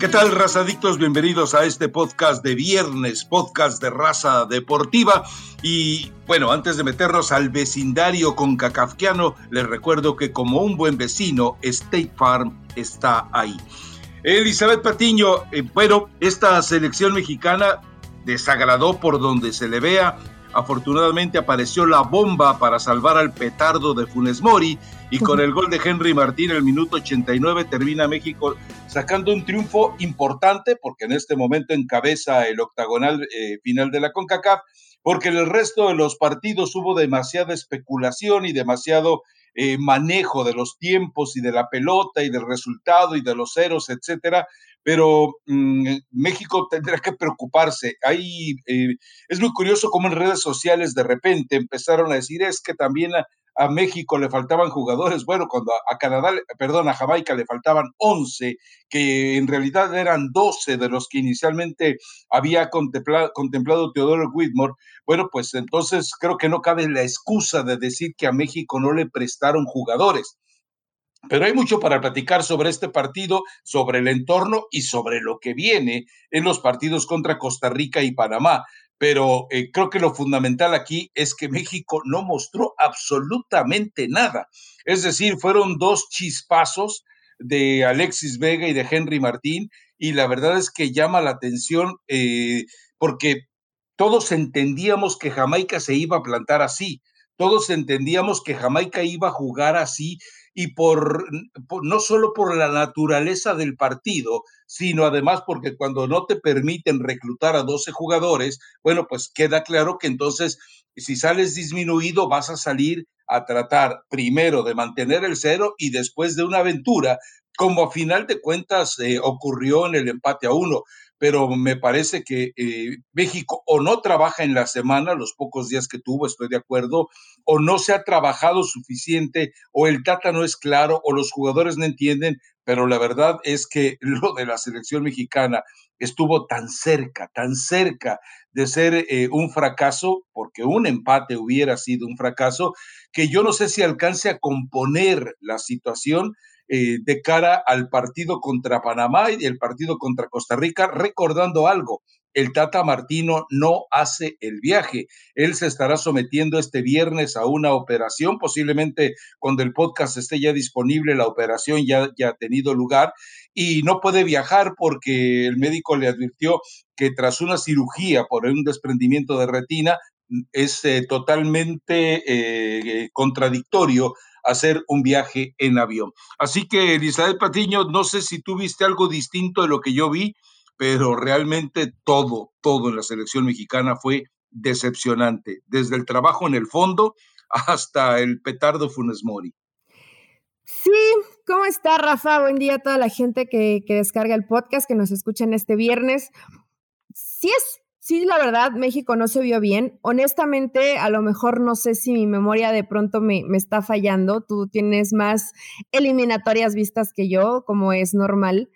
¿Qué tal, razadictos? Bienvenidos a este podcast de viernes, podcast de raza deportiva. Y bueno, antes de meternos al vecindario con Cacafquiano, les recuerdo que como un buen vecino, State Farm está ahí. Elizabeth Patiño, eh, bueno, esta selección mexicana desagradó por donde se le vea Afortunadamente apareció la bomba para salvar al petardo de Funes Mori y con el gol de Henry Martín el minuto 89 termina México sacando un triunfo importante porque en este momento encabeza el octagonal eh, final de la CONCACAF porque en el resto de los partidos hubo demasiada especulación y demasiado eh, manejo de los tiempos y de la pelota y del resultado y de los ceros, etcétera, pero mm, México tendrá que preocuparse. Ahí eh, es muy curioso cómo en redes sociales de repente empezaron a decir es que también a, México le faltaban jugadores, bueno, cuando a, Canadá, perdón, a Jamaica le faltaban 11, que en realidad eran 12 de los que inicialmente había contemplado, contemplado Teodoro Whitmore, bueno, pues entonces creo que no cabe la excusa de decir que a México no le prestaron jugadores. Pero hay mucho para platicar sobre este partido, sobre el entorno y sobre lo que viene en los partidos contra Costa Rica y Panamá. Pero eh, creo que lo fundamental aquí es que México no mostró absolutamente nada. Es decir, fueron dos chispazos de Alexis Vega y de Henry Martín y la verdad es que llama la atención eh, porque todos entendíamos que Jamaica se iba a plantar así, todos entendíamos que Jamaica iba a jugar así y por, no solo por la naturaleza del partido, sino además porque cuando no te permiten reclutar a 12 jugadores, bueno, pues queda claro que entonces si sales disminuido vas a salir a tratar primero de mantener el cero y después de una aventura, como a final de cuentas eh, ocurrió en el empate a uno pero me parece que eh, México o no trabaja en la semana, los pocos días que tuvo, estoy de acuerdo, o no se ha trabajado suficiente, o el Tata no es claro, o los jugadores no entienden, pero la verdad es que lo de la selección mexicana estuvo tan cerca, tan cerca de ser eh, un fracaso, porque un empate hubiera sido un fracaso, que yo no sé si alcance a componer la situación eh, de cara al partido contra Panamá y el partido contra Costa Rica, recordando algo. El Tata Martino no hace el viaje. Él se estará sometiendo este viernes a una operación, posiblemente cuando el podcast esté ya disponible, la operación ya, ya ha tenido lugar y no puede viajar porque el médico le advirtió que tras una cirugía por un desprendimiento de retina, es eh, totalmente eh, contradictorio hacer un viaje en avión. Así que, Elizabeth Patiño, no sé si tú viste algo distinto de lo que yo vi, pero realmente todo, todo en la selección mexicana fue decepcionante, desde el trabajo en el fondo hasta el petardo Funes Mori. Sí, ¿cómo está Rafa? Buen día a toda la gente que, que descarga el podcast, que nos escuchan este viernes. Sí es Sí, la verdad, México no se vio bien. Honestamente, a lo mejor no sé si mi memoria de pronto me, me, está fallando. Tú tienes más eliminatorias vistas que yo, como es normal.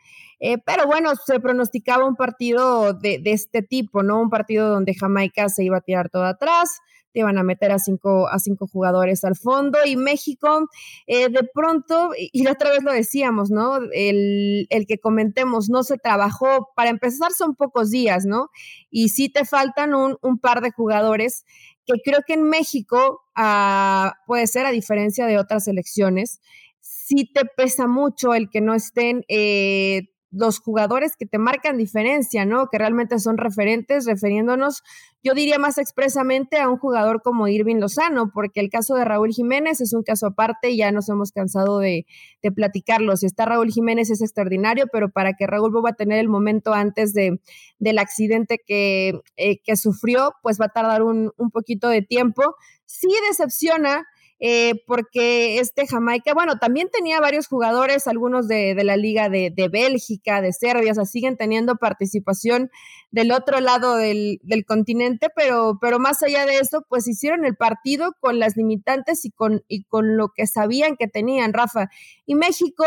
Eh, pero bueno, se pronosticaba un partido de, este tipo, ¿no? Un partido donde Jamaica se iba a tirar todo atrás, te iban a meter a cinco, a cinco jugadores al fondo y México eh, de pronto, y la otra vez lo decíamos, ¿no? El, el, que comentemos, no se trabajó, para empezar son pocos días, ¿no? Y sí te faltan un, un par de jugadores que creo que en México ah, puede ser a diferencia de otras elecciones, sí te pesa mucho el que no estén eh, los jugadores que te marcan diferencia, ¿no? Que realmente son referentes, refiriéndonos, yo diría más expresamente a un jugador como Irving Lozano, porque el caso de Raúl Jiménez es un caso aparte y ya nos hemos cansado de, de platicarlo. Si está Raúl Jiménez es extraordinario, pero para que Raúl vuelva a tener el momento antes de, del accidente que, eh, que sufrió, pues va a tardar un, un poquito de tiempo. Sí decepciona eh, porque este Jamaica, bueno, también tenía varios jugadores, algunos de, de la Liga de, de, Bélgica, de Serbia, o sea, siguen teniendo participación del otro lado del, continente, pero, pero más allá de eso, pues hicieron el partido con las limitantes y con, y con lo que sabían que tenían, Rafa. Y México,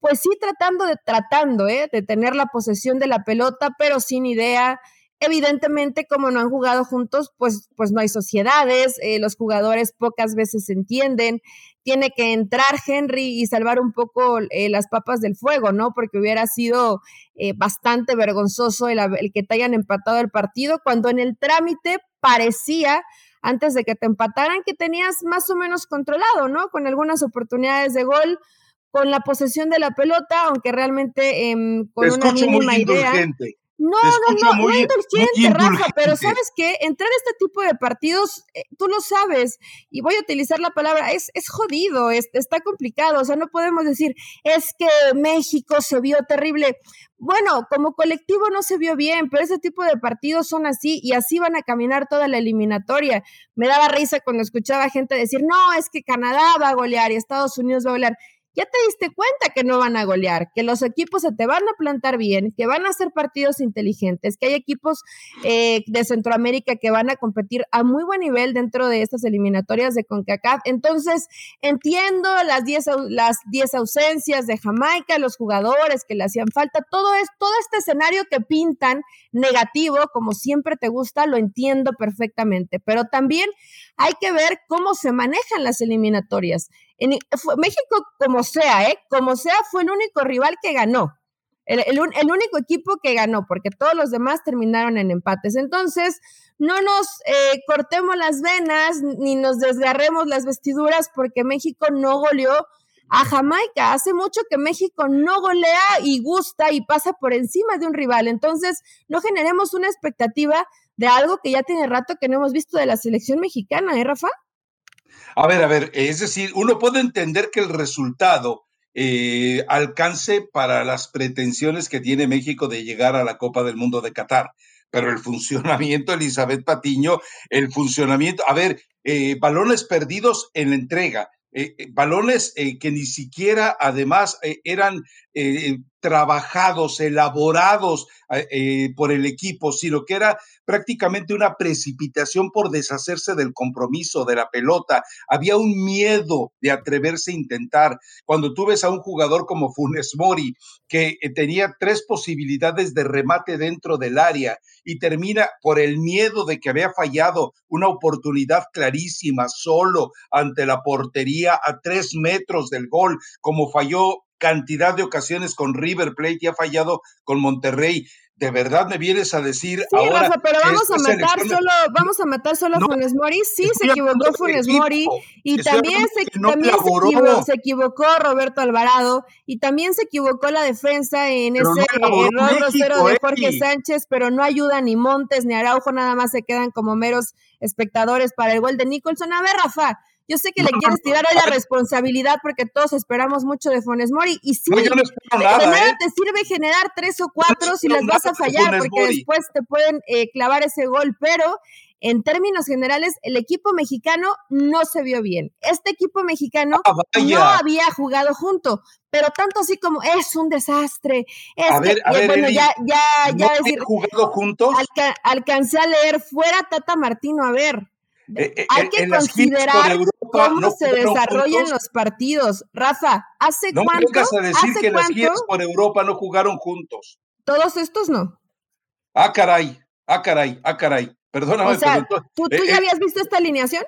pues sí tratando de, tratando, ¿eh? de tener la posesión de la pelota, pero sin idea, evidentemente, como no han jugado juntos, pues, pues no hay sociedades, eh, los jugadores pocas veces se entienden, tiene que entrar Henry y salvar un poco eh, las papas del fuego, ¿no? Porque hubiera sido eh, bastante vergonzoso el, el que te hayan empatado el partido, cuando en el trámite parecía antes de que te empataran, que tenías más o menos controlado, ¿no? Con algunas oportunidades de gol, con la posesión de la pelota, aunque realmente eh, con una mínima idea. No, no, no, muy, indulgente, Rafa, pero ¿sabes qué? Entrar a este tipo de partidos, eh, tú lo sabes, y voy a utilizar la palabra, es, es jodido, es, está complicado, o sea, no podemos decir, es que México se vio terrible. Bueno, como colectivo no se vio bien, pero ese tipo de partidos son así y así van a caminar toda la eliminatoria. Me daba risa cuando escuchaba gente decir, no, es que Canadá va a golear y Estados Unidos va a golear ya te diste cuenta que no van a golear, que los equipos se te van a plantar bien, que van a ser partidos inteligentes, que hay equipos eh, de Centroamérica que van a competir a muy buen nivel dentro de estas eliminatorias de CONCACAF. Entonces, entiendo las 10 las diez ausencias de Jamaica, los jugadores que le hacían falta, todo, es, todo este escenario que pintan negativo, como siempre te gusta, lo entiendo perfectamente, pero también hay que ver cómo se manejan las eliminatorias. En, México, como sea, ¿eh? Como sea, fue el único rival que ganó. El, el, único equipo que ganó, porque todos los demás terminaron en empates. Entonces, no nos eh, cortemos las venas ni nos desgarremos las vestiduras porque México no goleó a Jamaica. Hace mucho que México no golea y gusta y pasa por encima de un rival. Entonces, no generemos una expectativa de algo que ya tiene rato que no hemos visto de la selección mexicana, ¿eh, Rafa? A ver, a ver, es decir, uno puede entender que el resultado eh, alcance para las pretensiones que tiene México de llegar a la Copa del Mundo de Qatar, pero el funcionamiento, Elizabeth Patiño, el funcionamiento, a ver, eh, balones perdidos en la entrega, eh, balones que ni siquiera además eran trabajados, elaborados eh, por el equipo, sino que era prácticamente una precipitación por deshacerse del compromiso, de la pelota. Había un miedo de atreverse a intentar. Cuando tú ves a un jugador como Funes Mori, que eh, tenía tres posibilidades de remate dentro del área y termina por el miedo de que había fallado una oportunidad clarísima solo ante la portería a tres metros del gol, como falló cantidad de ocasiones con River Plate y ha fallado con Monterrey. De verdad me vienes a decir sí, ahora. Rafa, pero vamos a matar solo, vamos a matar solo a Funes Mori. Sí, se equivocó Funes Mori. Y también, se, también se, equivocó, Roberto Alvarado. Y también se equivocó la defensa en ese error de Jorge Sánchez, pero no ayuda ni Montes ni Araujo, nada más se quedan como meros espectadores para el gol de Nicholson. A ver, Rafa, yo sé que le quieres tirar hoy la responsabilidad porque todos esperamos mucho de Fones Mori. Y sí, de nada, ¿eh? te sirve generar tres o cuatro si las vas a fallar porque después te pueden eh, clavar ese gol. Pero en términos generales, el equipo mexicano no se vio bien. Este equipo mexicano ah, no había jugado junto, pero tanto así como es un desastre. a ver, a ver, bueno, ya, ya, ya decir, jugado juntos? alcancé a leer fuera Tata Martino, a ver. Eh, eh, Hay que considerar cómo se desarrollan los partidos. Rafa, ¿hace no cuánto? No a decir que las giras por Europa no jugaron juntos. Todos estos no. Ah, caray, ah, caray, ah, caray. Perdóname. O sea, ¿tú, eh, ya habías visto esta alineación?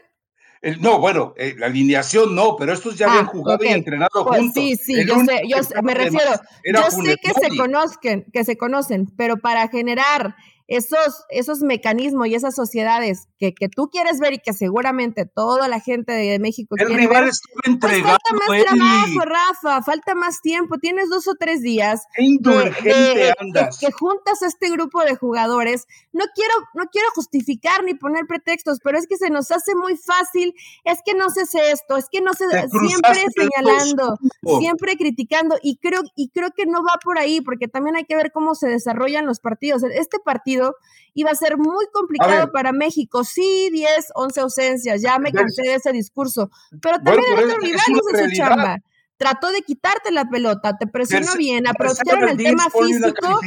no, bueno, la alineación no, pero estos ya habían ah, jugado y entrenado pues juntos. Sí, sí, yo sé, yo me refiero, yo sé que se conozcan, que se conocen, pero para generar esos, esos mecanismos y esas sociedades que, que, tú quieres ver y que seguramente toda la gente de México el quiere rival ver, pues falta más trabajo, Rafa, falta más tiempo, tienes dos o tres días de, andas. Que, juntas a este grupo de jugadores. No quiero, no quiero justificar ni poner pretextos, pero es que se nos hace muy fácil, es que no se hace esto, es que no se siempre señalando, siempre criticando y creo y creo que no va por ahí porque también hay que ver cómo se desarrollan los partidos. Este partido iba a ser muy complicado para México. Sí, 10, 11 ausencias, ya me cansé de ese discurso. Pero también el otro rival hizo su chamba. Trató de quitarte la pelota, te presionó bien, aprovecharon el tema físico.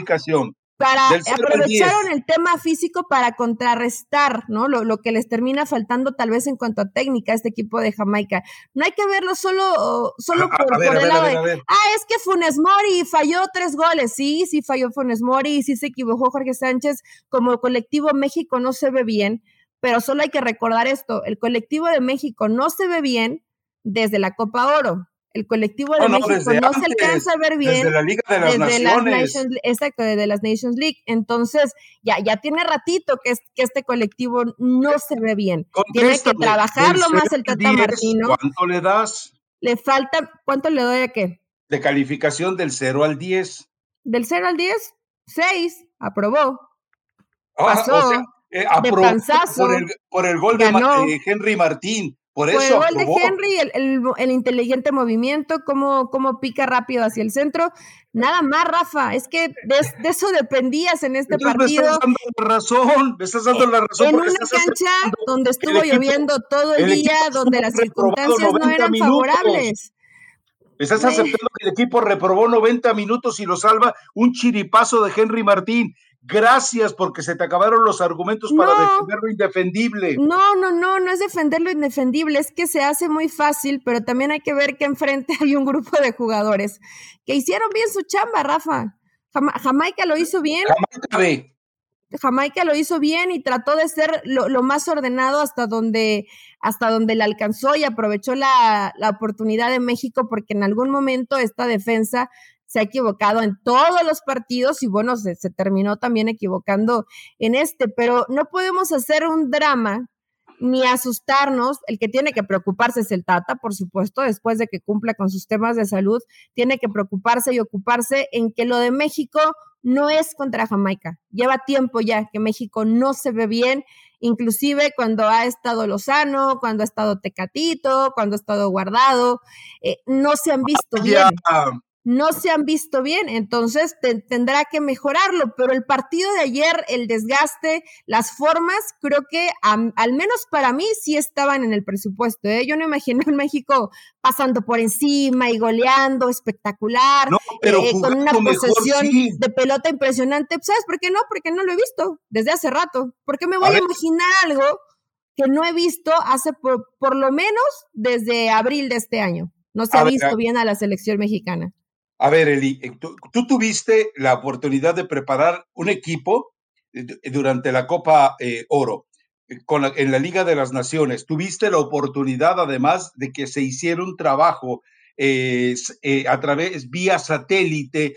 Para aprovecharon el tema físico para contrarrestar, ¿no? Lo, que les termina faltando tal vez en cuanto a técnica a este equipo de Jamaica. No hay que verlo solo, solo por, el lado de, ah, es que Funes Mori falló tres goles. Sí, sí falló Funes Mori, sí se equivocó Jorge Sánchez. Como colectivo México no se ve bien, pero solo hay que recordar esto, el colectivo de México no se ve bien desde la Copa Oro. El colectivo de México no se alcanza a ver bien. Desde la Liga de las Naciones. exacto, desde las Nations League. Entonces, ya, ya tiene ratito que, que este colectivo no se ve bien. tiene que trabajarlo más el Tata Martino. ¿Cuánto le das? Le falta, ¿cuánto le doy a qué? De calificación del 0 al 10. Del 0 al 10, 6, aprobó. Ah, Pasó. Eh, de por el, por el gol de eh, Henry Martín. Por eso. el gol de Henry, el, el, inteligente movimiento, cómo, cómo pica rápido hacia el centro. Nada más, Rafa, es que de, eso dependías en este partido. Me estás dando la razón, me estás dando la razón. En una cancha donde estuvo lloviendo todo el, día, donde las circunstancias no eran favorables. Estás aceptando que el equipo reprobó 90 minutos y lo salva un chiripazo de Henry Martín. Gracias porque se te acabaron los argumentos para defender lo indefendible. No, no, no, no es defender lo indefendible, es que se hace muy fácil, pero también hay que ver que enfrente hay un grupo de jugadores que hicieron bien su chamba, Rafa. Jamaica lo hizo bien. Jamaica Jamaica lo hizo bien y trató de ser lo, más ordenado hasta donde, hasta donde le alcanzó y aprovechó la, la oportunidad de México porque en algún momento esta defensa se ha equivocado en todos los partidos y bueno, se, terminó también equivocando en este, pero no podemos hacer un drama ni asustarnos. El que tiene que preocuparse es el Tata, por supuesto, después de que cumpla con sus temas de salud, tiene que preocuparse y ocuparse en que lo de México no es contra Jamaica. Lleva tiempo ya que México no se ve bien, inclusive cuando ha estado Lozano, cuando ha estado Tecatito, cuando ha estado guardado, eh, no se han visto bien no se han visto bien, entonces tendrá que mejorarlo, pero el partido de ayer, el desgaste, las formas, creo que al menos para mí sí estaban en el presupuesto. ¿eh? Yo no imagino en México pasando por encima y goleando espectacular, eh, con una posesión de pelota impresionante. ¿Sabes por qué no? Porque no lo he visto desde hace rato. ¿Por qué me voy a, imaginar algo que no he visto hace por, por, lo menos desde abril de este año? No se ha visto bien a la selección mexicana. A ver, Eli, eh, tú, tuviste la oportunidad de preparar un equipo eh, durante la Copa eh, Oro con en la Liga de las Naciones. Tuviste la oportunidad, además, de que se hiciera un trabajo a través, vía satélite,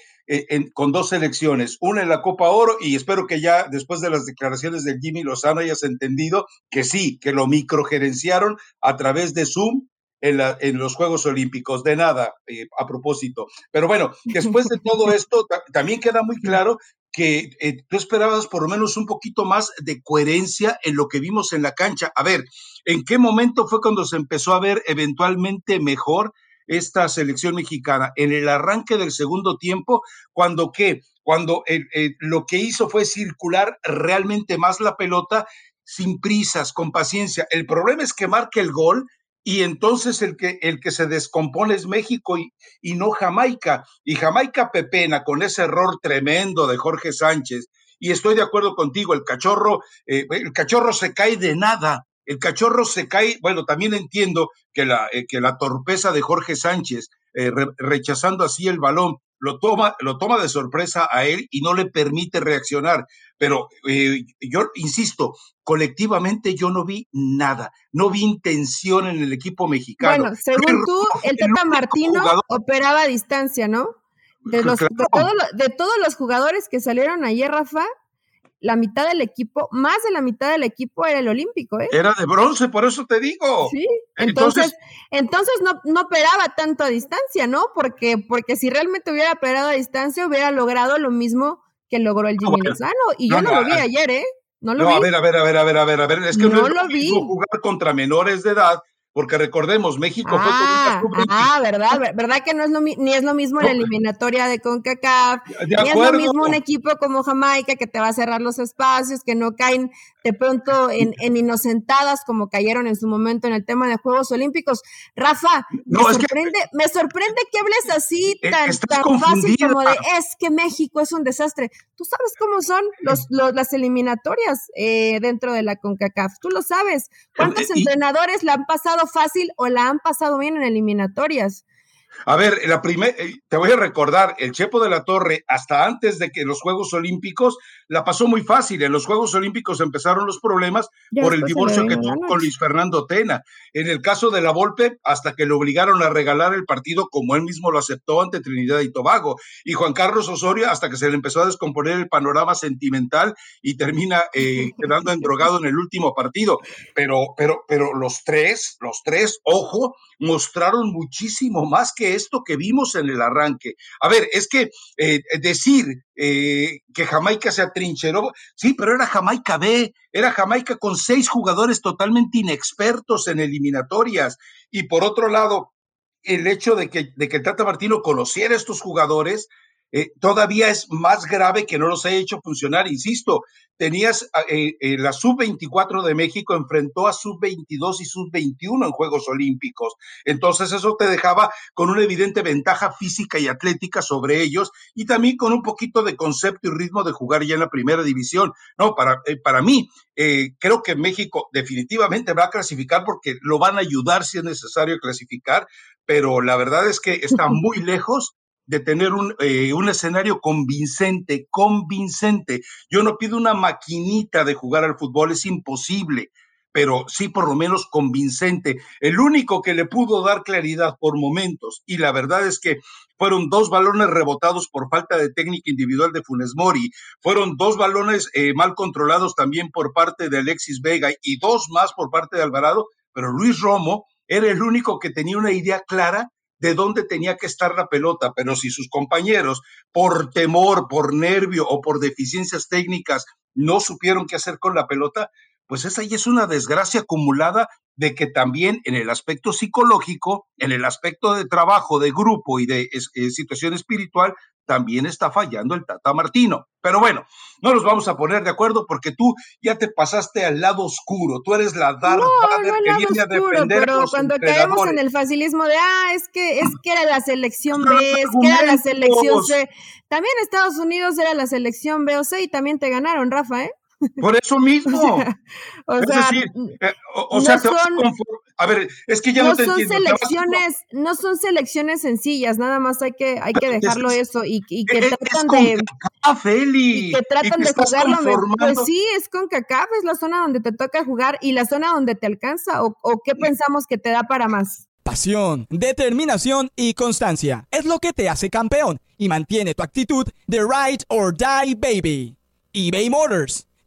con dos selecciones, una en la Copa Oro y espero que ya después de las declaraciones de Jimmy Lozano hayas entendido que sí, que lo microgerenciaron a través de Zoom en, los Juegos Olímpicos. De nada, eh, a propósito. Pero bueno, después de todo esto, también queda muy claro que eh, tú esperabas por lo menos un poquito más de coherencia en lo que vimos en la cancha. A ver, ¿en qué momento fue cuando se empezó a ver eventualmente mejor esta selección mexicana? En el arranque del segundo tiempo, cuando qué? Cuando lo que hizo fue circular realmente más la pelota sin prisas, con paciencia. El problema es que marque el gol y entonces el que, el que se descompone es México y, y, no Jamaica. Y Jamaica pepena con ese error tremendo de Jorge Sánchez. Y estoy de acuerdo contigo, el cachorro, eh, el cachorro se cae de nada. El cachorro se cae, bueno, también entiendo que la, eh, que la torpeza de Jorge Sánchez, eh, rechazando así el balón, lo toma, lo toma de sorpresa a él y no le permite reaccionar. Pero eh, yo insisto, colectivamente yo no vi nada, no vi intención en el equipo mexicano. Bueno, según tú, el Tata Martino operaba a distancia, ¿no? De, los, de, de todos los jugadores que salieron ayer, Rafa, la mitad del equipo, más de la mitad del equipo era el olímpico, ¿eh? Era de bronce, por eso te digo. Sí, entonces, entonces, no, no operaba tanto a distancia, ¿no? Porque, porque si realmente hubiera operado a distancia, hubiera logrado lo mismo que logró el Jimmy Lozano. Y yo no, lo vi ayer, ¿eh? No lo vi. a ver, a ver, a ver, a ver, a ver, a ver. Es que no, lo vi. jugar contra menores de edad porque recordemos, México fue ah, Ah, ¿verdad? ¿Verdad que no es lo, ni es lo mismo la eliminatoria de CONCACAF? ni es lo mismo un equipo como Jamaica que te va a cerrar los espacios, que no caen de pronto en, inocentadas como cayeron en su momento en el tema de Juegos Olímpicos. Rafa, me, sorprende, que, me sorprende que hables así e, tan, fácil como de es que México es un desastre. Tú sabes cómo son los, las eliminatorias eh, dentro de la CONCACAF, tú lo sabes. ¿Cuántos entrenadores la han pasado fácil o la han pasado bien en eliminatorias? A ver, la primera, eh, te voy a recordar, el Chepo de la Torre, hasta antes de que los Juegos Olímpicos, la pasó muy fácil. En los Juegos Olímpicos empezaron los problemas por el divorcio que tuvo con Luis Fernando Tena. En el caso de la Volpe, hasta que le obligaron a regalar el partido como él mismo lo aceptó ante Trinidad y Tobago. Y Juan Carlos Osorio, hasta que se le empezó a descomponer el panorama sentimental y termina eh, quedando endrogado en el último partido. Pero, pero, pero los tres, los tres, ojo, mostraron muchísimo más que esto que vimos en el arranque. A ver, es que eh, decir eh, que Jamaica se atrincheró, sí, pero era Jamaica B, era Jamaica con seis jugadores totalmente inexpertos en eliminatorias. Y por otro lado, el hecho de que, de que Tata Martino conociera a estos jugadores, eh, todavía es más grave que no los haya hecho funcionar. Insisto, tenías eh, eh, la sub-24 de México enfrentó a sub-22 y sub-21 en Juegos Olímpicos. Entonces eso te dejaba con una evidente ventaja física y atlética sobre ellos y también con un poquito de concepto y ritmo de jugar ya en la primera división. No, para, para mí, creo que México definitivamente va a clasificar porque lo van a ayudar si es necesario clasificar, pero la verdad es que está muy lejos de tener un, eh, un, escenario convincente, convincente. Yo no pido una maquinita de jugar al fútbol, es imposible, pero sí por lo menos convincente. El único que le pudo dar claridad por momentos, y la verdad es que fueron dos balones rebotados por falta de técnica individual de Funes Mori, fueron dos balones eh, mal controlados también por parte de Alexis Vega y dos más por parte de Alvarado, pero Luis Romo era el único que tenía una idea clara de dónde tenía que estar la pelota, pero si sus compañeros, por temor, por nervio o por deficiencias técnicas, no supieron qué hacer con la pelota, pues esa ya es una desgracia acumulada de que también en el aspecto psicológico, en el aspecto de trabajo, de grupo y de eh, situación espiritual, también está fallando el Tata Martino. Pero bueno, no nos vamos a poner de acuerdo porque tú ya te pasaste al lado oscuro. Tú eres la Darth no, que viene a defender Pero cuando caemos en el facilismo de, ah, es que, es que era la selección B, es que era la selección C. También Estados Unidos era la selección B o C y también te ganaron, Rafa, ¿eh? Por eso mismo. o es sea, decir, eh, o, sea son, a ver, es que ya no, te son selecciones, no son selecciones sencillas, nada más hay que, hay que dejarlo eso y, y que tratan de y que tratan de jugarlo. Pues sí, es con CACAF, es la zona donde te toca jugar y la zona donde te alcanza o, o qué pensamos que te da para más. Pasión, determinación y constancia es lo que te hace campeón y mantiene tu actitud de ride or die baby. eBay Motors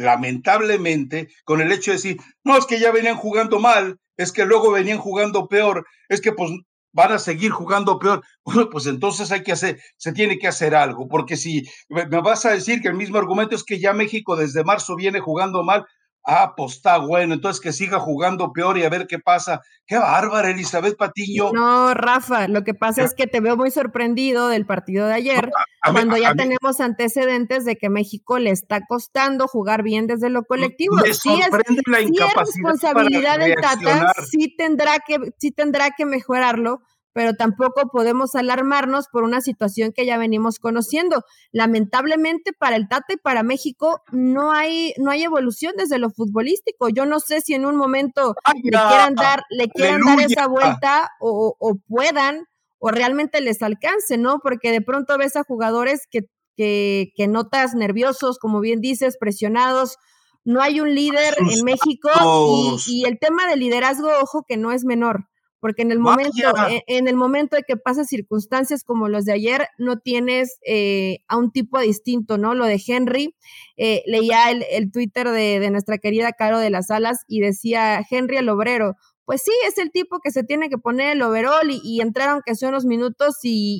lamentablemente, con el hecho de decir, no, es que ya venían jugando mal, es que luego venían jugando peor, es que pues van a seguir jugando peor. Bueno, pues entonces hay que hacer, se tiene que hacer algo, porque si me vas a decir que el mismo argumento es que ya México desde marzo viene jugando mal, Ah, pues está bueno, entonces que siga jugando peor y a ver qué pasa. Qué bárbara, Elizabeth Patiño. No, Rafa, lo que pasa es que te veo muy sorprendido del partido de ayer, cuando ya tenemos antecedentes de que México le está costando jugar bien desde lo colectivo. Me sorprende la es responsabilidad del Tata, sí tendrá que, sí tendrá que mejorarlo, pero tampoco podemos alarmarnos por una situación que ya venimos conociendo. Lamentablemente para el Tata y para México no hay, no hay evolución desde lo futbolístico. Yo no sé si en un momento le quieran dar, le quieran dar esa vuelta o, o, puedan o realmente les alcance, ¿no? Porque de pronto ves a jugadores que, que, que notas nerviosos, como bien dices, presionados, no hay un líder en México y, y, el tema del liderazgo, ojo que no es menor porque en el momento, e, en, el momento de que pasan circunstancias como los de ayer, no tienes eh, a un tipo distinto, ¿no? Lo de Henry, eh, leía el, el Twitter de, de, nuestra querida Caro de las Alas y decía Henry el obrero. Pues sí, es el tipo que se tiene que poner el overall y, y entrar aunque sea unos minutos y,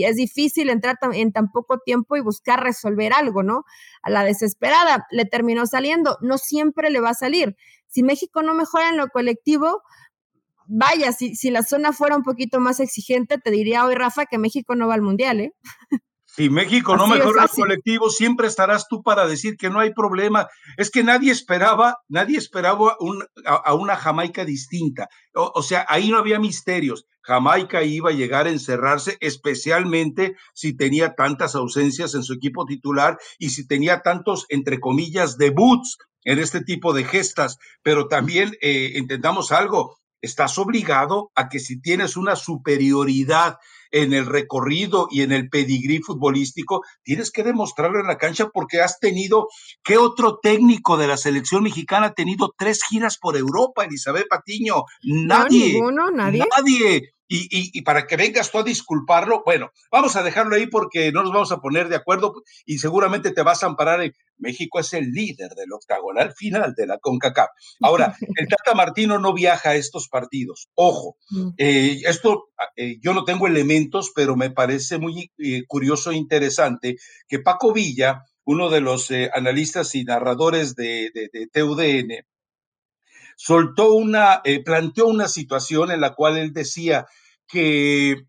y es difícil entrar en tan poco tiempo y buscar resolver algo, ¿no? A la desesperada le terminó saliendo, no siempre le va a salir. Si México no mejora en lo colectivo, vaya, si, si la zona fuera un poquito más exigente, te diría hoy, Rafa, que México no va al Mundial, ¿eh? Si México no mejora el colectivo, siempre estarás tú para decir que no hay problema. Es que nadie esperaba, nadie esperaba un, a, una Jamaica distinta. O, o, sea, ahí no había misterios. Jamaica iba a llegar a encerrarse, especialmente si tenía tantas ausencias en su equipo titular y si tenía tantos, entre comillas, debuts en este tipo de gestas. Pero también eh, entendamos algo, estás obligado a que si tienes una superioridad en el recorrido y en el pedigrí futbolístico, tienes que demostrarlo en la cancha porque has tenido, ¿qué otro técnico de la selección mexicana ha tenido tres giras por Europa, Elizabeth Patiño? Nadie. No, ninguno, nadie. Nadie. Y, y, y, para que vengas tú a disculparlo, bueno, vamos a dejarlo ahí porque no nos vamos a poner de acuerdo y seguramente te vas a amparar en México es el líder del octagonal final de la CONCACAF. Ahora, el Tata Martino no viaja a estos partidos. Ojo, mm. eh, esto eh, yo no tengo elementos, pero me parece muy eh, curioso e interesante que Paco Villa, uno de los eh, analistas y narradores de, de, de TUDN, soltó una, eh, planteó una situación en la cual él decía que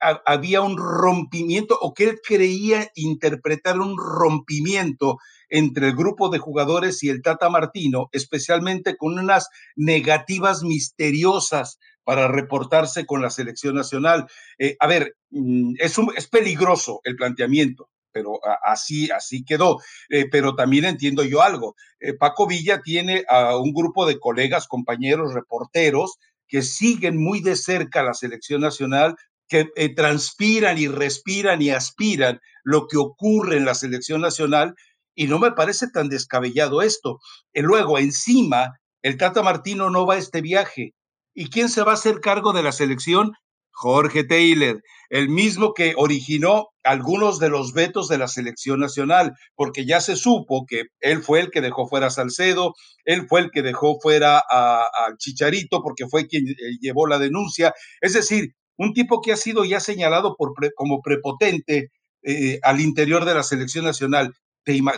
a, había un rompimiento o que él creía interpretar un rompimiento entre el grupo de jugadores y el Tata Martino, especialmente con unas negativas misteriosas para reportarse con la selección nacional. Eh, a ver, mm, es, es peligroso el planteamiento pero así, así quedó. Eh, pero también entiendo yo algo. Eh, Paco Villa tiene a un grupo de colegas, compañeros, reporteros, que siguen muy de cerca la selección nacional, que eh, transpiran y respiran y aspiran lo que ocurre en la selección nacional, y no me parece tan descabellado esto. Y luego, encima, el Tata Martino no va a este viaje. ¿Y quién se va a hacer cargo de la selección? Jorge Taylor, el mismo que originó algunos de los vetos de la selección nacional, porque ya se supo que él fue el que dejó fuera a Salcedo, él fue el que dejó fuera a, Chicharito, porque fue quien eh, llevó la denuncia. Es decir, un tipo que ha sido ya señalado por pre, como prepotente eh, al interior de la selección nacional.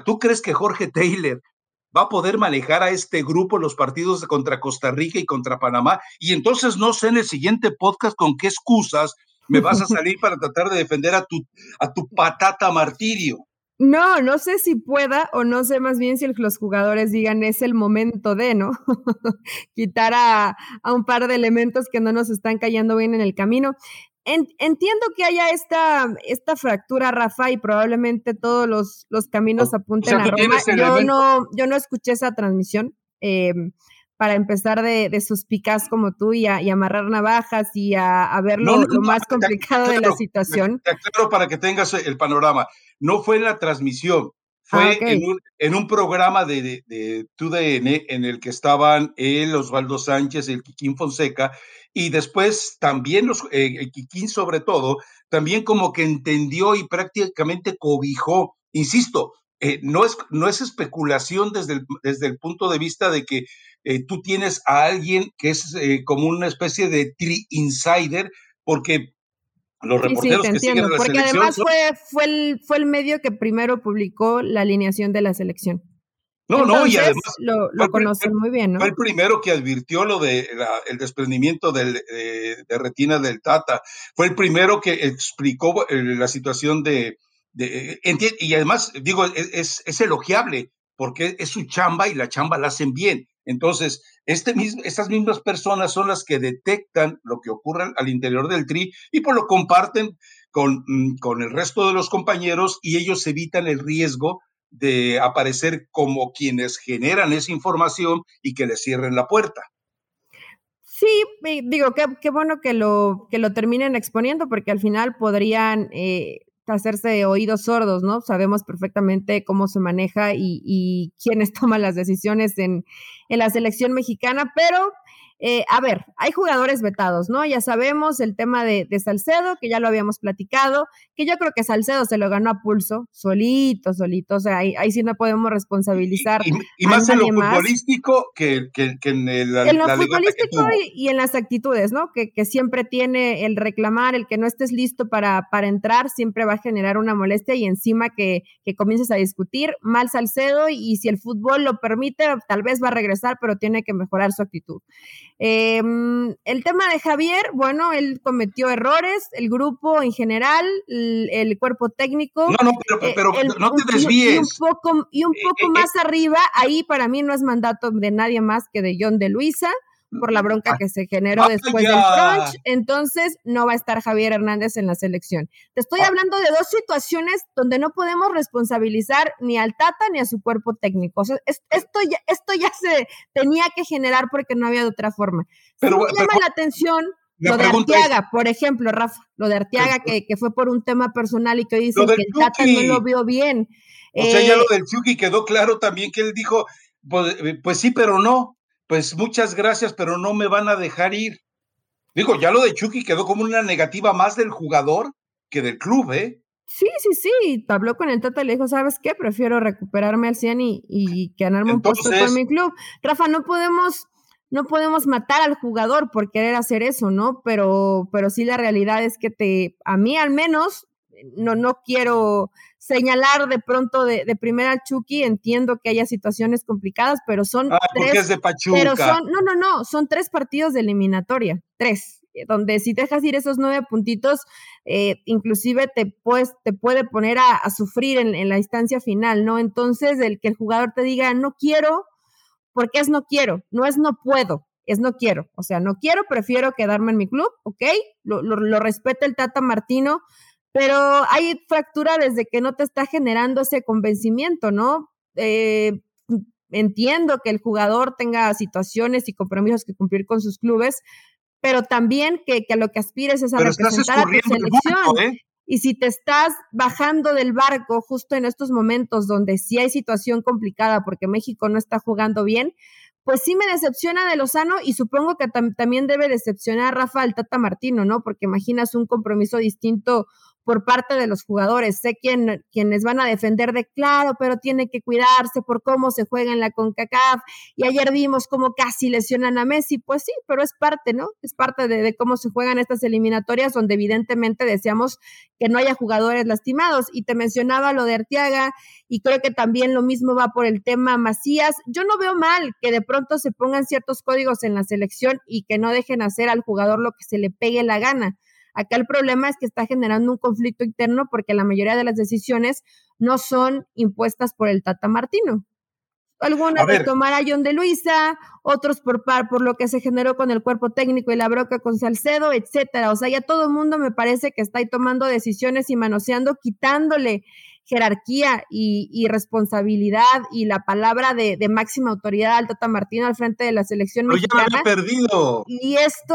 ¿Tú crees que Jorge Taylor va a poder manejar a este grupo los partidos contra Costa Rica y contra Panamá. Y entonces no sé en el siguiente podcast con qué excusas me vas a salir para tratar de defender a tu, a tu patata martirio. No, no sé si pueda o no sé más bien si los jugadores digan es el momento de, ¿no? Quitar a, a, un par de elementos que no nos están cayendo bien en el camino. En, entiendo que haya esta, esta fractura, Rafa, y probablemente todos los, los caminos apunten o sea, a Roma. Yo no, yo no escuché esa transmisión. Eh, para empezar de, de suspicaz como tú y, a, y amarrar navajas y a, a ver lo, no, no, lo más complicado de la situación. Claro, para que tengas el panorama. No fue en la transmisión, fue ah, okay. en, un, en, un, programa de, de, en el que estaban él, Osvaldo Sánchez, el Quiquín Fonseca, y después también los, eh, el Quiquín sobre todo, también como que entendió y prácticamente cobijó, insisto, eh, no, es, no es especulación desde el, desde el punto de vista de que eh, tú tienes a alguien que es como una especie de tri insider, porque los reporteros sí, sí, que siguen la porque además fue, fue, el, fue el medio que primero publicó la alineación de la selección. No, no, y además lo, conocen muy bien, ¿no? Fue el primero que advirtió lo de el desprendimiento del, de retina del Tata. Fue el primero que explicó eh, la situación de, de y además digo es, es, elogiable porque es su chamba y la chamba la hacen bien. Entonces, este estas mismas personas son las que detectan lo que ocurre al interior del TRI y por lo comparten con, mm, con el resto de los compañeros y ellos evitan el riesgo de aparecer como quienes generan esa información y que le cierren la puerta. Sí, digo, qué, bueno que lo, que lo terminen exponiendo, porque al final podrían eh, hacerse oídos sordos, ¿no? Sabemos perfectamente cómo se maneja y, y quiénes toman las decisiones en, en la selección mexicana, pero eh, a ver, hay jugadores vetados, ¿no? Ya sabemos el tema de, Salcedo, que ya lo habíamos platicado, que yo creo que Salcedo se lo ganó a pulso, solito, solito, o sea, ahí, sí no podemos responsabilizar. Y, más en lo futbolístico que, en el, En lo futbolístico y, en las actitudes, ¿no? Que, siempre tiene el reclamar, el que no estés listo para, para entrar, siempre va a generar una molestia y encima que, que comiences a discutir, mal Salcedo, y si el fútbol lo permite, tal vez va a regresar, pero tiene que mejorar su actitud. Em, el tema de Javier, bueno, él cometió errores, el grupo en general, el, cuerpo técnico. No, no, pero, eh, no te desvíes. Y, un poco, y un eh, poco eh, más arriba, ahí para mí no es mandato de nadie más que de John de Luisa por la bronca que se generó después del crunch, entonces no va a estar Javier Hernández en la selección. Te estoy ah. hablando de dos situaciones donde no podemos responsabilizar ni al Tata ni a su cuerpo técnico. esto, ya, esto ya se tenía que generar porque no había de otra forma. Pero, me llama la atención lo de Arteaga, por ejemplo, Rafa, lo de Arteaga que, que, fue por un tema personal y que hoy dicen que el Tata no lo vio bien. O sea, ya lo eh, del Chucky quedó claro también que él dijo, pues, pues sí, pero no pues muchas gracias, pero no me van a dejar ir. Digo, ya lo de Chucky quedó como una negativa más del jugador que del club, ¿eh? Sí, sí, sí. Habló con el Tata y le dijo, ¿sabes qué? Prefiero recuperarme al 100 y, y ganarme un puesto con mi club. Rafa, no podemos, no podemos matar al jugador por querer hacer eso, ¿no? Pero, pero sí la realidad es que te, a mí al menos, no, no quiero señalar de pronto de, de primera al Chucky, entiendo que haya situaciones complicadas, pero son ah, tres. de Pachuca. Pero son, no, no, no, son tres partidos de eliminatoria, tres eh, donde si dejas ir esos nueve puntitos, eh, inclusive te, puedes, te puede poner a, sufrir en, en, la instancia final, ¿no? Entonces, el que el jugador te diga, no quiero, porque es no quiero, no es no puedo, es no quiero. O sea, no quiero, prefiero quedarme en mi club, ¿ok? Lo, lo, lo respeta el Tata Martino, pero hay fractura desde que no te está generando ese convencimiento, ¿no? Eh, entiendo que el jugador tenga situaciones y compromisos que cumplir con sus clubes, pero también que, que a lo que aspires es a representar a tu selección. ¿eh? Y si te estás bajando del barco justo en estos momentos donde sí hay situación complicada porque México no está jugando bien, pues sí me decepciona de Lozano y supongo que también debe decepcionar a Rafa el Tata Martino, ¿no? Porque imaginas un compromiso distinto por parte de los jugadores. Sé quién, quienes van a defender de claro, pero tiene que cuidarse por cómo se juega en la CONCACAF. Y ayer vimos cómo casi lesionan a Messi. Pues sí, pero es parte, ¿no? Es parte de, cómo se juegan estas eliminatorias, donde evidentemente deseamos que no haya jugadores lastimados. Y te mencionaba lo de Arteaga, y creo que también lo mismo va por el tema Macías. Yo no veo mal que de pronto se pongan ciertos códigos en la selección y que no dejen hacer al jugador lo que se le pegue la gana Acá el problema es que está generando un conflicto interno porque la mayoría de las decisiones no son impuestas por el Tata Martino. Algunas de tomar a John de Luisa, otros por, por lo que se generó con el cuerpo técnico y la broca con Salcedo, etcétera. O sea, ya todo el mundo me parece que está ahí tomando decisiones y manoseando, quitándole jerarquía y, responsabilidad y la palabra de, máxima autoridad al Tata Martino al frente de la selección mexicana. perdido. Y esto,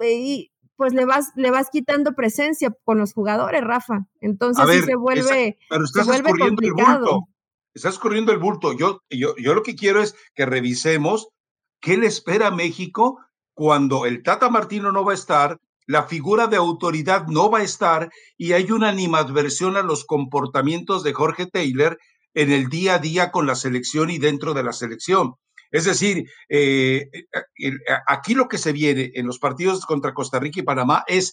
eh, pues le vas, le vas quitando presencia con los jugadores, Rafa. Entonces se vuelve, pero estás corriendo el bulto. Estás corriendo el bulto. Yo, yo, yo lo que quiero es que revisemos qué le espera a México cuando el Tata Martino no va a estar, la figura de autoridad no va a estar y hay una animadversión a los comportamientos de Jorge Taylor en el día a día con la selección y dentro de la selección. Es decir, eh, eh, aquí lo que se viene en los partidos contra Costa Rica y Panamá es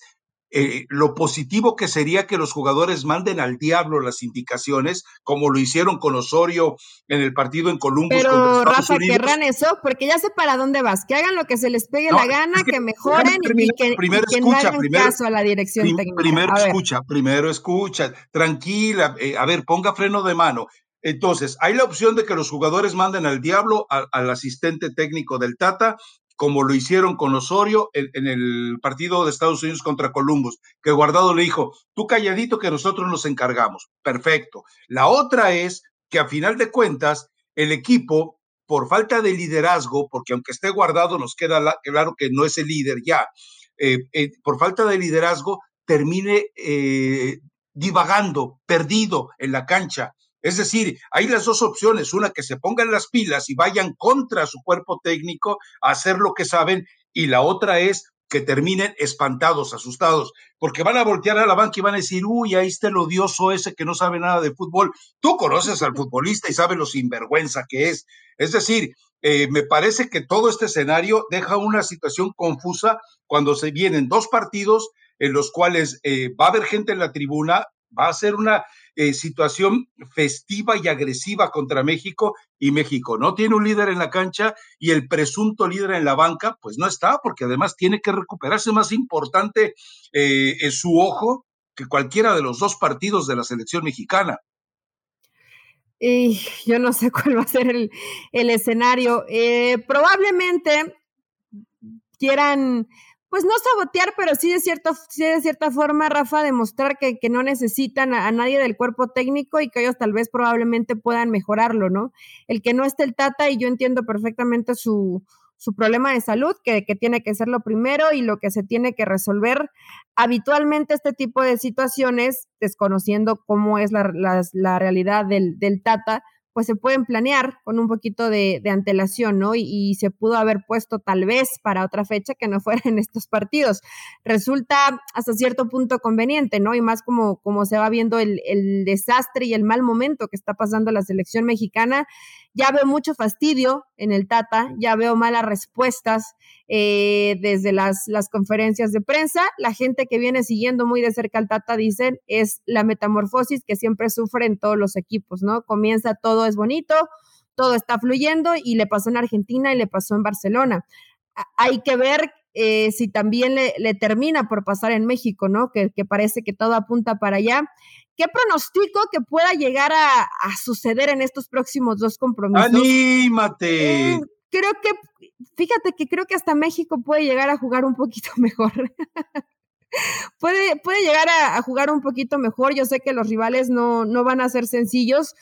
eh, lo positivo que sería que los jugadores manden al diablo las indicaciones, como lo hicieron con Osorio en el partido en Columbus. Pero Rafa, querrán eso, porque ya sé para dónde vas, que hagan lo que se les pegue la gana, que, mejoren y que, primero no hagan caso a la dirección técnica. Primero escucha, primero escucha, tranquila, eh, a ver, ponga freno de mano. Entonces, hay la opción de que los jugadores manden al diablo al asistente técnico del Tata como lo hicieron con Osorio en, el partido de Estados Unidos contra Columbus, que Guardado le dijo, tú calladito que nosotros nos encargamos. Perfecto. La otra es que a final de cuentas, el equipo, por falta de liderazgo, porque aunque esté guardado, nos queda claro que no es el líder ya, eh, eh, por falta de liderazgo, termine eh, divagando, perdido en la cancha. Es decir, hay las dos opciones, una que se pongan las pilas y vayan contra su cuerpo técnico a hacer lo que saben, y la otra es que terminen espantados, asustados, porque van a voltear a la banca y van a decir, uy, ahí está el odioso ese que no sabe nada de fútbol. Tú conoces al futbolista y sabes lo sinvergüenza que es. Es decir, eh, me parece que todo este escenario deja una situación confusa cuando se vienen dos partidos en los cuales eh, va a haber gente en la tribuna, va a ser una eh, situación festiva y agresiva contra México y México no tiene un líder en la cancha y el presunto líder en la banca, pues no está, porque además tiene que recuperarse más importante eh, en su ojo que cualquiera de los dos partidos de la selección mexicana. Y yo no sé cuál va a ser el, escenario. Eh, probablemente quieran pues no sabotear, pero sí de, cierta, de cierta forma, Rafa, demostrar que, que no necesitan a, nadie del cuerpo técnico y que ellos tal vez probablemente puedan mejorarlo, ¿no? El que no esté el Tata, y yo entiendo perfectamente su, su problema de salud, que, que, tiene que ser lo primero y lo que se tiene que resolver. Habitualmente este tipo de situaciones, desconociendo cómo es la, la, realidad del, del Tata, pues se pueden planear con un poquito de, antelación, ¿no? Y, se pudo haber puesto tal vez para otra fecha que no fuera en estos partidos. Resulta hasta cierto punto conveniente, ¿no? Y más como, como se va viendo el, el desastre y el mal momento que está pasando la selección mexicana ya veo mucho fastidio en el Tata, ya veo malas respuestas eh, desde las, las conferencias de prensa. La gente que viene siguiendo muy de cerca al Tata dicen es la metamorfosis que siempre sufren todos los equipos, ¿no? Comienza todo es bonito, todo está fluyendo y le pasó en Argentina y le pasó en Barcelona. hay que ver eh, si también le, le, termina por pasar en México, ¿no? Que, que, parece que todo apunta para allá. ¿Qué pronostico que pueda llegar a, suceder en estos próximos dos compromisos? ¡Anímate! Eh, creo que, fíjate que creo que hasta México puede llegar a jugar un poquito mejor. puede, puede llegar a, jugar un poquito mejor. Yo sé que los rivales no, no van a ser sencillos,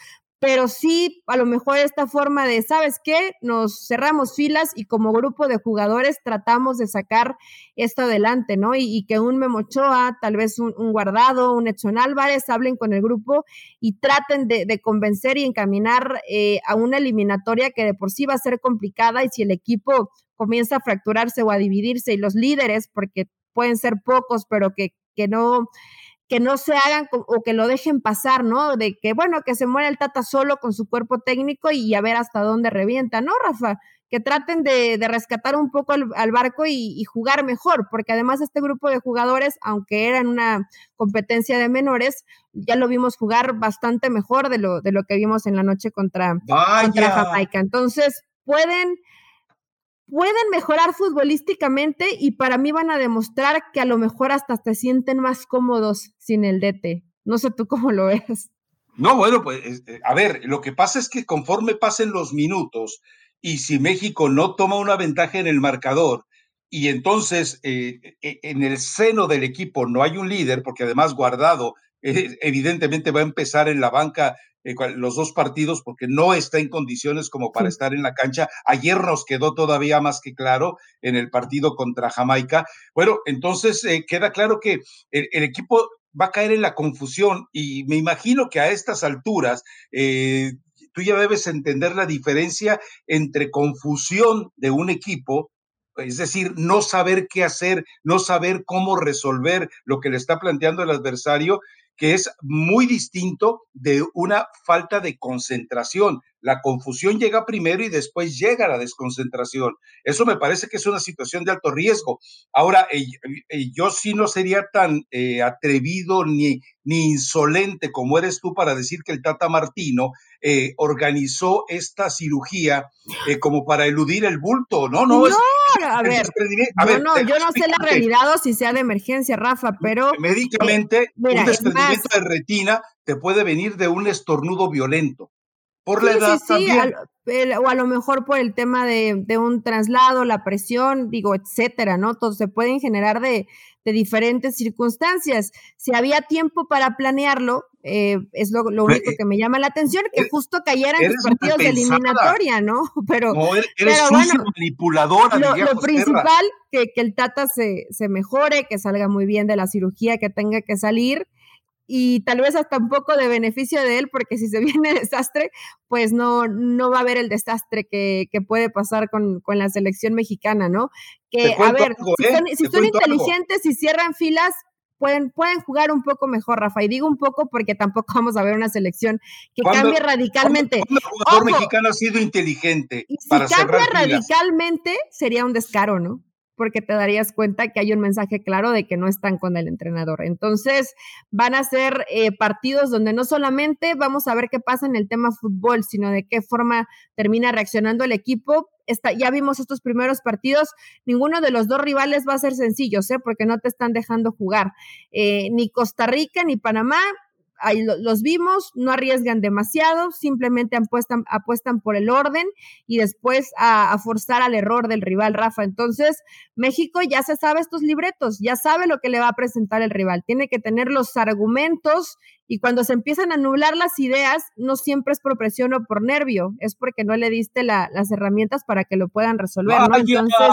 pero sí a lo mejor esta forma de, ¿sabes qué? Nos cerramos filas y como grupo de jugadores tratamos de sacar esto adelante, ¿no? Y, que un Memochoa, tal vez un, Guardado, un Edson Álvarez hablen con el grupo y traten de, convencer y encaminar eh, a una eliminatoria que de por sí va a ser complicada y si el equipo comienza a fracturarse o a dividirse y los líderes, porque pueden ser pocos, pero que, que no que no se hagan o que lo dejen pasar, ¿no? De que, bueno, que se muera el Tata solo con su cuerpo técnico y a ver hasta dónde revienta, ¿no, Rafa? Que traten de, rescatar un poco al, barco y, jugar mejor, porque además este grupo de jugadores, aunque era en una competencia de menores, ya lo vimos jugar bastante mejor de lo, de lo que vimos en la noche contra, contra Jamaica. Entonces, pueden pueden mejorar futbolísticamente y para mí van a demostrar que a lo mejor hasta se sienten más cómodos sin el DT. No sé tú cómo lo ves. No, bueno, pues eh, a ver, lo que pasa es que conforme pasen los minutos y si México no toma una ventaja en el marcador y entonces eh, e, en el seno del equipo no hay un líder, porque además Guardado eh, evidentemente va a empezar en la banca eh, los dos partidos porque no está en condiciones como para estar en la cancha. Ayer nos quedó todavía más que claro en el partido contra Jamaica. Bueno, entonces eh, queda claro que el, equipo va a caer en la confusión y me imagino que a estas alturas eh, tú ya debes entender la diferencia entre confusión de un equipo es decir, no saber qué hacer, no saber cómo resolver lo que le está planteando el adversario que es muy distinto de una falta de concentración. La confusión llega primero y después llega la desconcentración. Eso me parece que es una situación de alto riesgo. Ahora, eh, eh, yo sí no sería tan eh, atrevido ni, ni insolente como eres tú para decir que el Tata Martino organizó esta cirugía como para eludir el bulto. No, no, es, a, ver, no, yo no sé la realidad o si sea de emergencia, Rafa, pero... Médicamente, un desprendimiento de retina te puede venir de un estornudo violento. Por la edad también. o a lo mejor por el tema de, un traslado, la presión, digo, etcétera, ¿no? Todo se pueden generar de, diferentes circunstancias. Si había tiempo para planearlo, eh, es lo, único eh, que me llama la atención, que eh, justo cayeran los partidos de eliminatoria, ¿no? Pero, no, eres bueno, manipuladora. Lo, lo principal, que, que el Tata se, se mejore, que salga muy bien de la cirugía que tenga que salir y tal vez hasta un poco de beneficio de él, porque si se viene desastre, pues no, no va a haber el desastre que, puede pasar con, la selección mexicana, ¿no? Que, a ver, si ¿eh? son, inteligentes y cierran filas, pueden, pueden jugar un poco mejor, Rafa. Y digo un poco porque tampoco vamos a ver una selección que cambie radicalmente. el jugador mexicano ha sido inteligente? Y si cambia radicalmente, sería un descaro, ¿no? Porque te darías cuenta que hay un mensaje claro de que no están con el entrenador. Entonces, van a ser eh, partidos donde no solamente vamos a ver qué pasa en el tema fútbol, sino de qué forma termina reaccionando el equipo. ya vimos estos primeros partidos, ninguno de los dos rivales va a ser sencillo, ¿eh? porque no te están dejando jugar. Eh, ni Costa Rica ni Panamá ahí los vimos, no arriesgan demasiado, simplemente apuestan, apuestan por el orden y después a, forzar al error del rival, Rafa. Entonces, México ya se sabe estos libretos, ya sabe lo que le va a presentar el rival, tiene que tener los argumentos y cuando se empiezan a nublar las ideas, no siempre es por presión o por nervio, es porque no le diste las herramientas para que lo puedan resolver, ¿no? Entonces,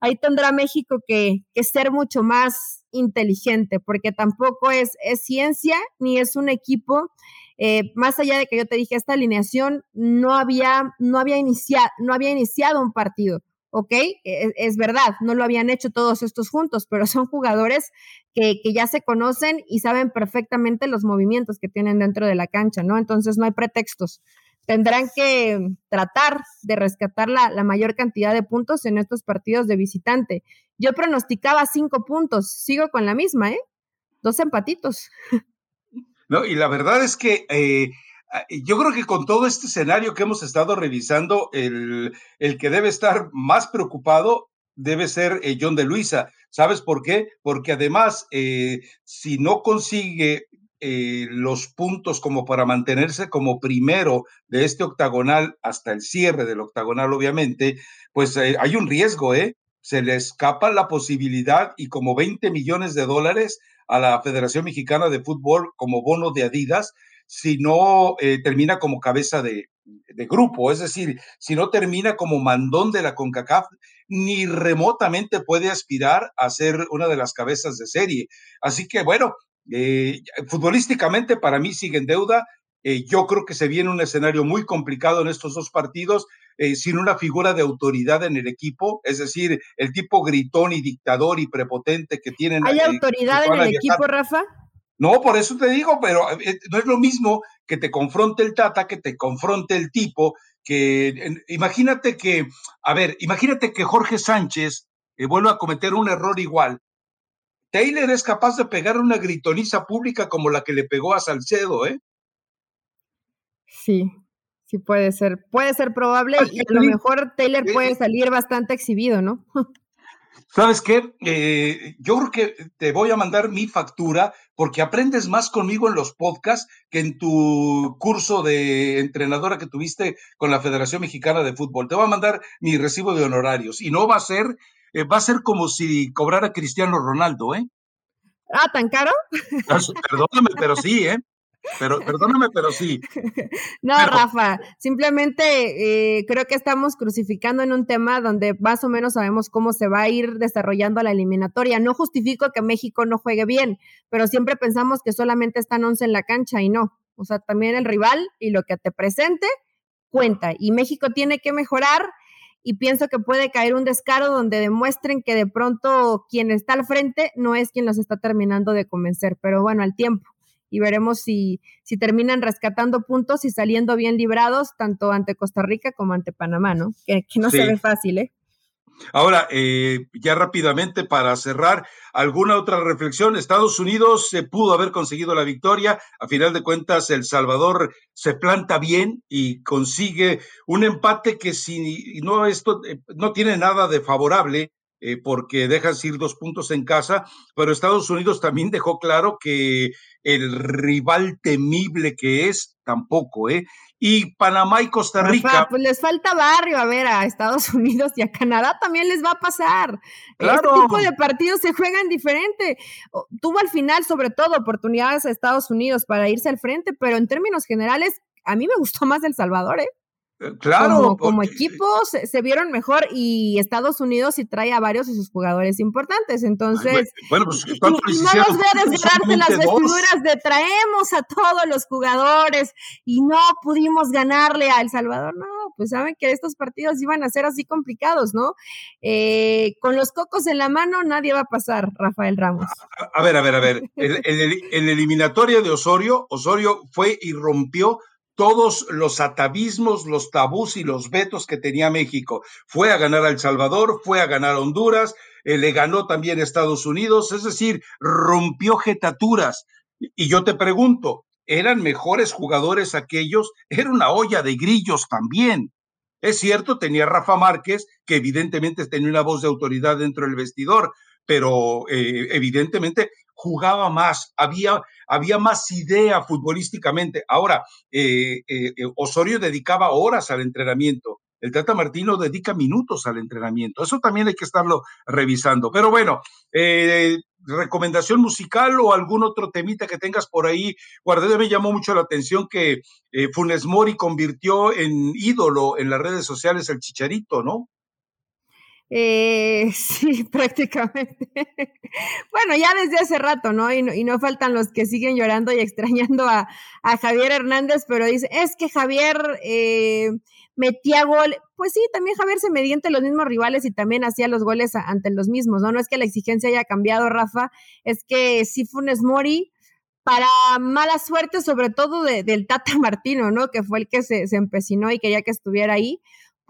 ahí tendrá México que, que ser mucho más inteligente, porque tampoco es, es ciencia ni es un equipo. Eh, más allá de que yo te dije, esta alineación no había, no había, iniciado, no había iniciado un partido, ¿ok? Es, es, verdad, no lo habían hecho todos estos juntos, pero son jugadores que, que, ya se conocen y saben perfectamente los movimientos que tienen dentro de la cancha, ¿no? Entonces no hay pretextos tendrán que tratar de rescatar la, mayor cantidad de puntos en estos partidos de visitante. Yo pronosticaba cinco puntos, sigo con la misma, ¿eh? Dos empatitos. No, y la verdad es que eh, yo creo que con todo este escenario que hemos estado revisando, el, que debe estar más preocupado debe ser eh, John de Luisa. ¿Sabes por qué? Porque además, eh, si no consigue eh, los puntos como para mantenerse como primero de este octagonal hasta el cierre del octagonal, obviamente, pues eh, hay un riesgo, ¿eh? Se le escapa la posibilidad y como 20 millones de dólares a la Federación Mexicana de Fútbol como bono de Adidas, si no eh, termina como cabeza de, de, grupo, es decir, si no termina como mandón de la CONCACAF, ni remotamente puede aspirar a ser una de las cabezas de serie. Así que bueno, eh, futbolísticamente, para mí sigue en deuda. Eh, yo creo que se viene un escenario muy complicado en estos dos partidos, eh, sin una figura de autoridad en el equipo, es decir, el tipo gritón y dictador y prepotente que tienen. ¿Hay autoridad en el equipo, Rafa? No, por eso te digo, pero no es lo mismo que te confronte el Tata, que te confronte el tipo, que imagínate que, a ver, imagínate que Jorge Sánchez vuelva a cometer un error igual Taylor es capaz de pegar una gritoniza pública como la que le pegó a Salcedo, ¿eh? Sí, sí puede ser. Puede ser probable y a lo mejor Taylor puede salir bastante exhibido, ¿no? ¿Sabes qué? Eh, yo creo que te voy a mandar mi factura porque aprendes más conmigo en los podcasts que en tu curso de entrenadora que tuviste con la Federación Mexicana de Fútbol. Te voy a mandar mi recibo de honorarios y no va a ser eh, va a ser como si cobrara Cristiano Ronaldo, ¿eh? Ah, ¿tan caro? Perdóname, pero sí, ¿eh? Pero perdóname, pero sí. No, Rafa, simplemente eh, creo que estamos crucificando en un tema donde más o menos sabemos cómo se va a ir desarrollando la eliminatoria. No justifico que México no juegue bien, pero siempre pensamos que solamente están 11 en la cancha y no. O sea, también el rival y lo que te presente cuenta. Y México tiene que mejorar y pienso que puede caer un descaro donde demuestren que de pronto quien está al frente no es quien los está terminando de convencer, pero bueno, al tiempo. y veremos si, si terminan rescatando puntos y saliendo bien librados tanto ante Costa Rica como ante Panamá, ¿no? Que, no se ve fácil, ¿eh? Ahora, eh, ya rápidamente para cerrar, ¿alguna otra reflexión? Estados Unidos se pudo haber conseguido la victoria. A final de cuentas, El Salvador se planta bien y consigue un empate que si no esto eh, no tiene nada de favorable, eh, porque dejan ir dos puntos en casa, pero Estados Unidos también dejó claro que el rival temible que es, tampoco, ¿eh? Y Panamá y Costa Rica. pues les falta barrio, a ver, a Estados Unidos y a Canadá también les va a pasar. Este tipo de partidos se juegan diferente. Tuvo al final, sobre todo, oportunidades a Estados Unidos para irse al frente, pero en términos generales, a mí me gustó más El Salvador, ¿eh? Eh, claro. Como, equipo se, vieron mejor y Estados Unidos sí trae a varios de sus jugadores importantes. Entonces, bueno, pues, no los veo desgarrarse las vestiduras de traemos a todos los jugadores y no pudimos ganarle a El Salvador. No, pues saben que estos partidos iban a ser así complicados, ¿no? Eh, con los cocos en la mano nadie va a pasar, Rafael Ramos. A, ver, a ver, a ver. En el, eliminatorio de Osorio, Osorio fue y rompió todos los atavismos, los tabús y los vetos que tenía México. Fue a ganar a El Salvador, fue a ganar a Honduras, eh, le ganó también a Estados Unidos, es decir, rompió jetaturas. Y yo te pregunto, ¿eran mejores jugadores aquellos? Era una olla de grillos también. Es cierto, tenía Rafa Márquez, que evidentemente tenía una voz de autoridad dentro del vestidor, pero eh, evidentemente jugaba más, había, había más idea futbolísticamente. Ahora, eh, eh, Osorio dedicaba horas al entrenamiento. El Tata Martino dedica minutos al entrenamiento. Eso también hay que estarlo revisando. Pero bueno, recomendación musical o algún otro temita que tengas por ahí. Guardé me llamó mucho la atención que Funes Mori convirtió en ídolo en las redes sociales al Chicharito, ¿no? Eh, sí, prácticamente. bueno, ya desde hace rato, ¿no? Y, ¿no? faltan los que siguen llorando y extrañando a, Javier Hernández, pero dice, es que Javier eh, metía gol. Pues sí, también Javier se medía los mismos rivales y también hacía los goles ante los mismos, ¿no? No es que la exigencia haya cambiado, Rafa, es que sí Funes Mori, para mala suerte, sobre todo del Tata Martino, ¿no? Que fue el que se, se empecinó y quería que estuviera ahí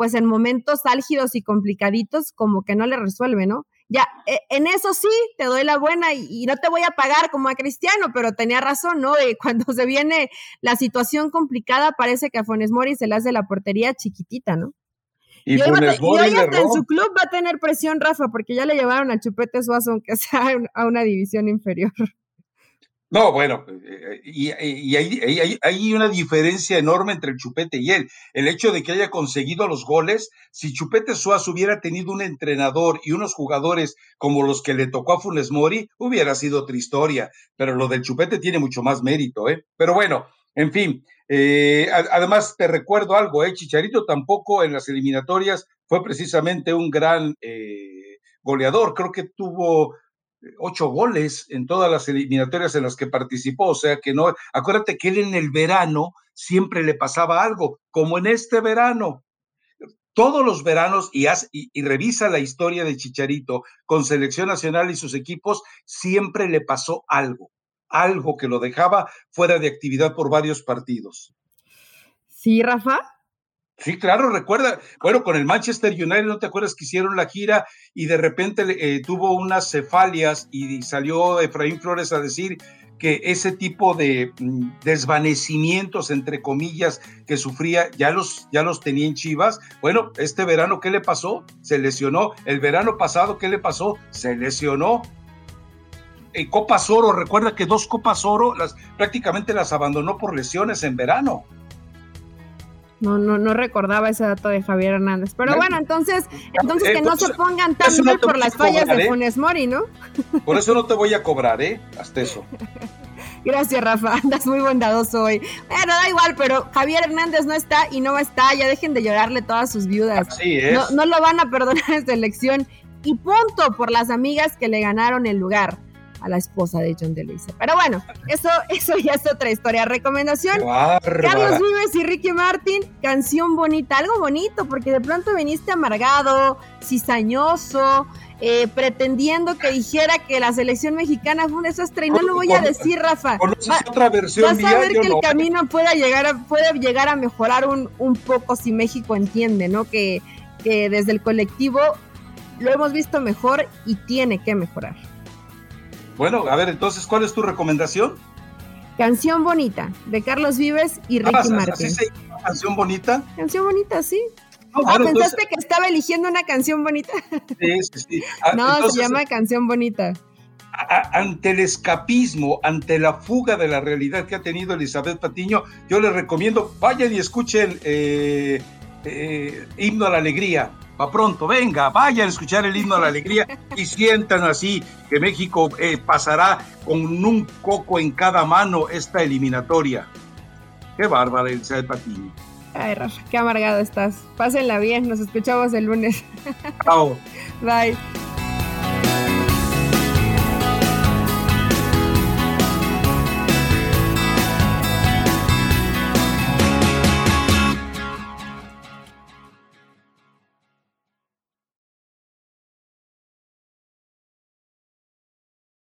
pues en momentos álgidos y complicaditos como que no le resuelve, ¿no? Ya, e, en eso sí, te doy la buena y, no te voy a pagar como a Cristiano, pero tenía razón, ¿no? De cuando se viene la situación complicada, parece que a Fones Mori se le hace la portería chiquitita, ¿no? Y, y hoy, hasta en su club va a tener presión, Rafa, porque ya le llevaron a Chupete Suazo, aunque sea a una división inferior. No, bueno, eh, y, hay, una diferencia enorme entre el Chupete y él. El hecho de que haya conseguido los goles, si Chupete Suazo hubiera tenido un entrenador y unos jugadores como los que le tocó a Funes Mori, hubiera sido otra historia. Pero lo del Chupete tiene mucho más mérito, ¿eh? Pero bueno, en fin. Eh, además, te recuerdo algo, ¿eh? Chicharito tampoco en las eliminatorias fue precisamente un gran eh, goleador. Creo que tuvo ocho goles en todas las eliminatorias en las que participó, o sea que no, acuérdate que él en el verano siempre le pasaba algo, como en este verano. Todos los veranos, y, y, revisa la historia de Chicharito con selección nacional y sus equipos, siempre le pasó algo, algo que lo dejaba fuera de actividad por varios partidos. Sí, Rafa, Sí, claro, recuerda, bueno, con el Manchester United, ¿no te acuerdas que hicieron la gira y de repente eh, tuvo unas cefalias y salió Efraín Flores a decir que ese tipo de mm, desvanecimientos, entre comillas, que sufría, ya los, ya los tenía en Chivas. Bueno, este verano, ¿qué le pasó? Se lesionó. El verano pasado, ¿qué le pasó? Se lesionó. En Copas Oro, recuerda que dos Copas Oro las, prácticamente las abandonó por lesiones en verano. No, no, no recordaba ese dato de Javier Hernández. Pero bueno, entonces, entonces que no se pongan tan mal por las fallas de ¿eh? Funes Mori, ¿no? Por eso no te voy a cobrar, ¿eh? Hasta eso. Gracias, Rafa. Andas muy bondadoso hoy. Bueno, da igual, pero Javier Hernández no está y no va a estar. Ya dejen de llorarle todas sus viudas. Así es. No, no lo van a perdonar esta elección. Y punto por las amigas que le ganaron el lugar. A la esposa de John DeLuise. Pero bueno, eso, eso ya es otra historia. Recomendación: Carlos Vives y Ricky Martin, canción bonita, algo bonito, porque de pronto viniste amargado, cizañoso. Eh, pretendiendo que dijera que la selección mexicana fue un desastre y no lo voy a decir, Rafa. otra versión vas a ver que el camino pueda llegar a, puede llegar a mejorar un, un poco si México entiende, ¿no? Que, que desde el colectivo lo hemos visto mejor y tiene que mejorar. Bueno, a ver, entonces, ¿cuál es tu recomendación? Canción Bonita, de Carlos Vives y Ricky ah, Martin. ¿Así se ¿Canción Bonita? Canción Bonita, sí. ah, ¿pensaste que estaba eligiendo una canción bonita? Sí, sí, sí. Ah, no, se llama Canción Bonita. ante el escapismo, ante la fuga de la realidad que ha tenido Elizabeth Patiño, yo les recomiendo, vayan y escuchen eh, eh, Himno a la Alegría va pronto, venga, vayan a escuchar el himno a la alegría y sientan así que México eh, pasará con un coco en cada mano esta eliminatoria. Qué bárbara, Elizabeth Patiño. Ay, Rafa, qué amargado estás. Pásenla bien, nos escuchamos el lunes. Chao. Bye.